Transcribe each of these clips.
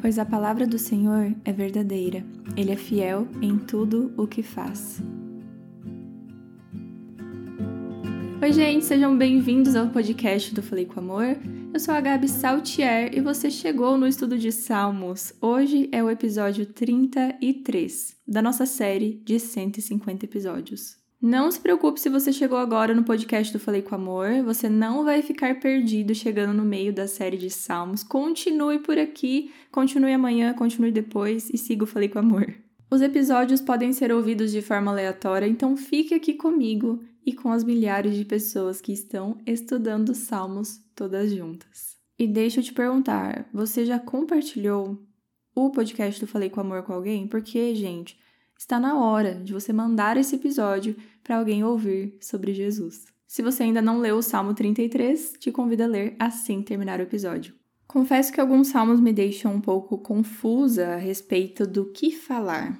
Pois a palavra do Senhor é verdadeira, ele é fiel em tudo o que faz. Oi, gente, sejam bem-vindos ao podcast do Falei com Amor. Eu sou a Gabi Saltier e você chegou no estudo de Salmos. Hoje é o episódio 33 da nossa série de 150 episódios. Não se preocupe se você chegou agora no podcast do Falei com Amor, você não vai ficar perdido chegando no meio da série de Salmos. Continue por aqui, continue amanhã, continue depois e siga o Falei com Amor. Os episódios podem ser ouvidos de forma aleatória, então fique aqui comigo e com as milhares de pessoas que estão estudando Salmos todas juntas. E deixa eu te perguntar, você já compartilhou o podcast do Falei com Amor com alguém? Porque, gente, está na hora de você mandar esse episódio para alguém ouvir sobre Jesus. Se você ainda não leu o Salmo 33, te convido a ler assim terminar o episódio. Confesso que alguns salmos me deixam um pouco confusa a respeito do que falar.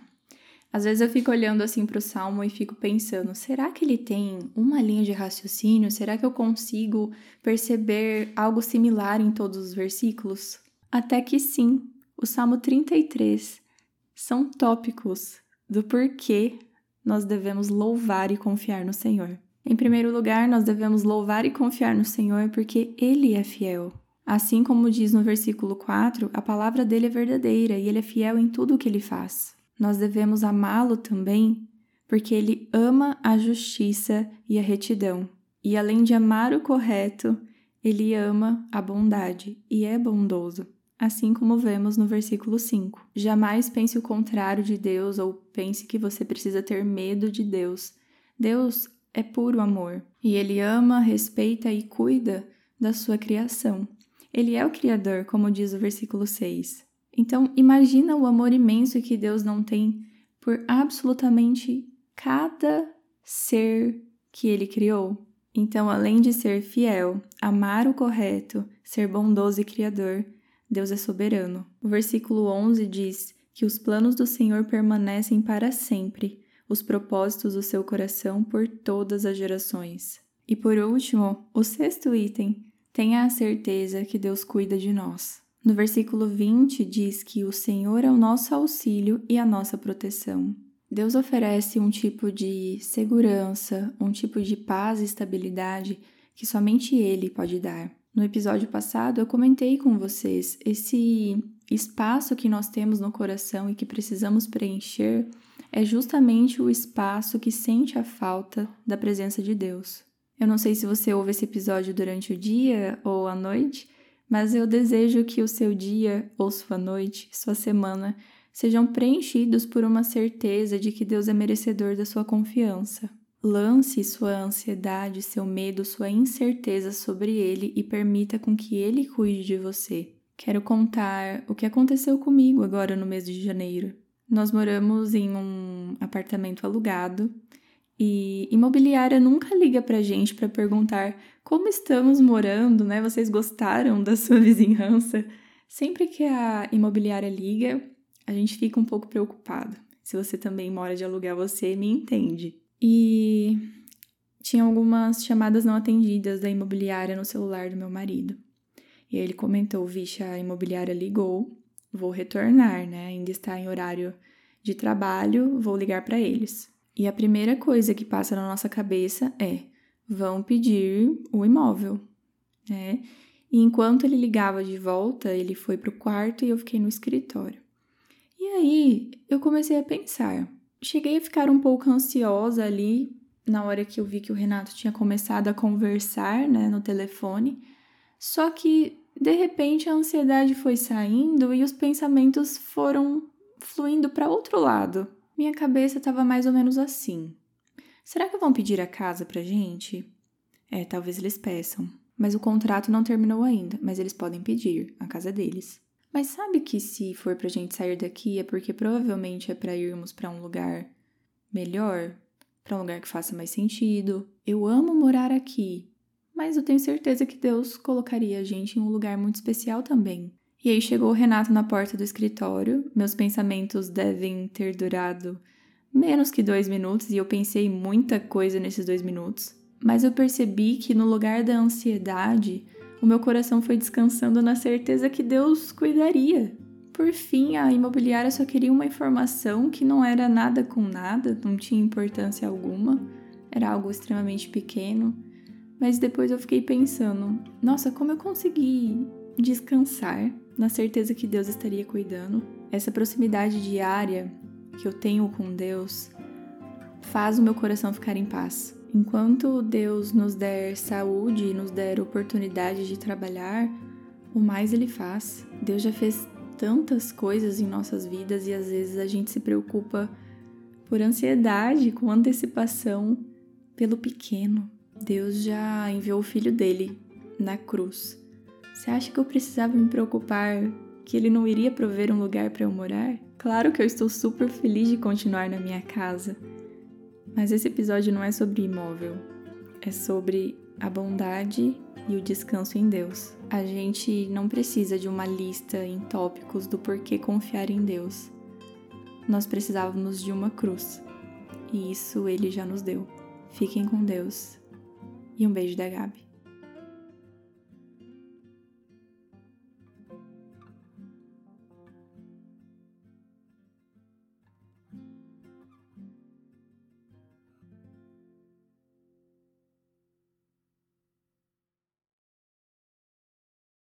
Às vezes eu fico olhando assim para o salmo e fico pensando: será que ele tem uma linha de raciocínio? Será que eu consigo perceber algo similar em todos os versículos? Até que sim, o Salmo 33 são tópicos do porquê nós devemos louvar e confiar no Senhor. Em primeiro lugar, nós devemos louvar e confiar no Senhor porque Ele é fiel. Assim como diz no versículo 4, a palavra dele é verdadeira e ele é fiel em tudo o que ele faz. Nós devemos amá-lo também porque ele ama a justiça e a retidão. E além de amar o correto, ele ama a bondade e é bondoso assim como vemos no versículo 5. Jamais pense o contrário de Deus ou pense que você precisa ter medo de Deus. Deus é puro amor e ele ama, respeita e cuida da sua criação. Ele é o Criador, como diz o versículo 6. Então, imagina o amor imenso que Deus não tem por absolutamente cada ser que ele criou. Então, além de ser fiel, amar o correto, ser bondoso e criador, Deus é soberano. O versículo 11 diz que os planos do Senhor permanecem para sempre, os propósitos do seu coração por todas as gerações. E por último, o sexto item, tenha a certeza que Deus cuida de nós. No versículo 20 diz que o Senhor é o nosso auxílio e a nossa proteção. Deus oferece um tipo de segurança, um tipo de paz e estabilidade que somente Ele pode dar. No episódio passado, eu comentei com vocês esse espaço que nós temos no coração e que precisamos preencher é justamente o espaço que sente a falta da presença de Deus. Eu não sei se você ouve esse episódio durante o dia ou a noite, mas eu desejo que o seu dia ou sua noite, sua semana, sejam preenchidos por uma certeza de que Deus é merecedor da sua confiança. Lance sua ansiedade, seu medo, sua incerteza sobre ele e permita com que ele cuide de você. Quero contar o que aconteceu comigo agora no mês de janeiro. Nós moramos em um apartamento alugado e imobiliária nunca liga pra gente para perguntar como estamos morando, né? Vocês gostaram da sua vizinhança? Sempre que a imobiliária liga, a gente fica um pouco preocupado. Se você também mora de aluguel, você me entende. E tinha algumas chamadas não atendidas da imobiliária no celular do meu marido. E ele comentou: Vixe, a imobiliária ligou, vou retornar, né? Ainda está em horário de trabalho, vou ligar para eles. E a primeira coisa que passa na nossa cabeça é: vão pedir o imóvel, né? E enquanto ele ligava de volta, ele foi para o quarto e eu fiquei no escritório. E aí eu comecei a pensar: cheguei a ficar um pouco ansiosa ali na hora que eu vi que o Renato tinha começado a conversar, né, no telefone. Só que de repente a ansiedade foi saindo e os pensamentos foram fluindo para outro lado. Minha cabeça estava mais ou menos assim. Será que vão pedir a casa pra gente? É, talvez eles peçam. Mas o contrato não terminou ainda, mas eles podem pedir, a casa deles. Mas sabe que se for pra gente sair daqui é porque provavelmente é para irmos para um lugar melhor, para um lugar que faça mais sentido. Eu amo morar aqui, mas eu tenho certeza que Deus colocaria a gente em um lugar muito especial também. E aí chegou o Renato na porta do escritório. Meus pensamentos devem ter durado menos que dois minutos e eu pensei muita coisa nesses dois minutos. Mas eu percebi que no lugar da ansiedade, o meu coração foi descansando na certeza que Deus cuidaria. por fim a imobiliária só queria uma informação que não era nada com nada, não tinha importância alguma, era algo extremamente pequeno. Mas depois eu fiquei pensando, nossa, como eu consegui descansar na certeza que Deus estaria cuidando. Essa proximidade diária que eu tenho com Deus faz o meu coração ficar em paz. Enquanto Deus nos der saúde e nos der oportunidade de trabalhar, o mais Ele faz. Deus já fez tantas coisas em nossas vidas e às vezes a gente se preocupa por ansiedade, com antecipação, pelo pequeno. Deus já enviou o filho dele na cruz. Você acha que eu precisava me preocupar que ele não iria prover um lugar para eu morar? Claro que eu estou super feliz de continuar na minha casa, mas esse episódio não é sobre imóvel, é sobre a bondade e o descanso em Deus. A gente não precisa de uma lista em tópicos do porquê confiar em Deus. Nós precisávamos de uma cruz, e isso ele já nos deu. Fiquem com Deus e um beijo da Gabi.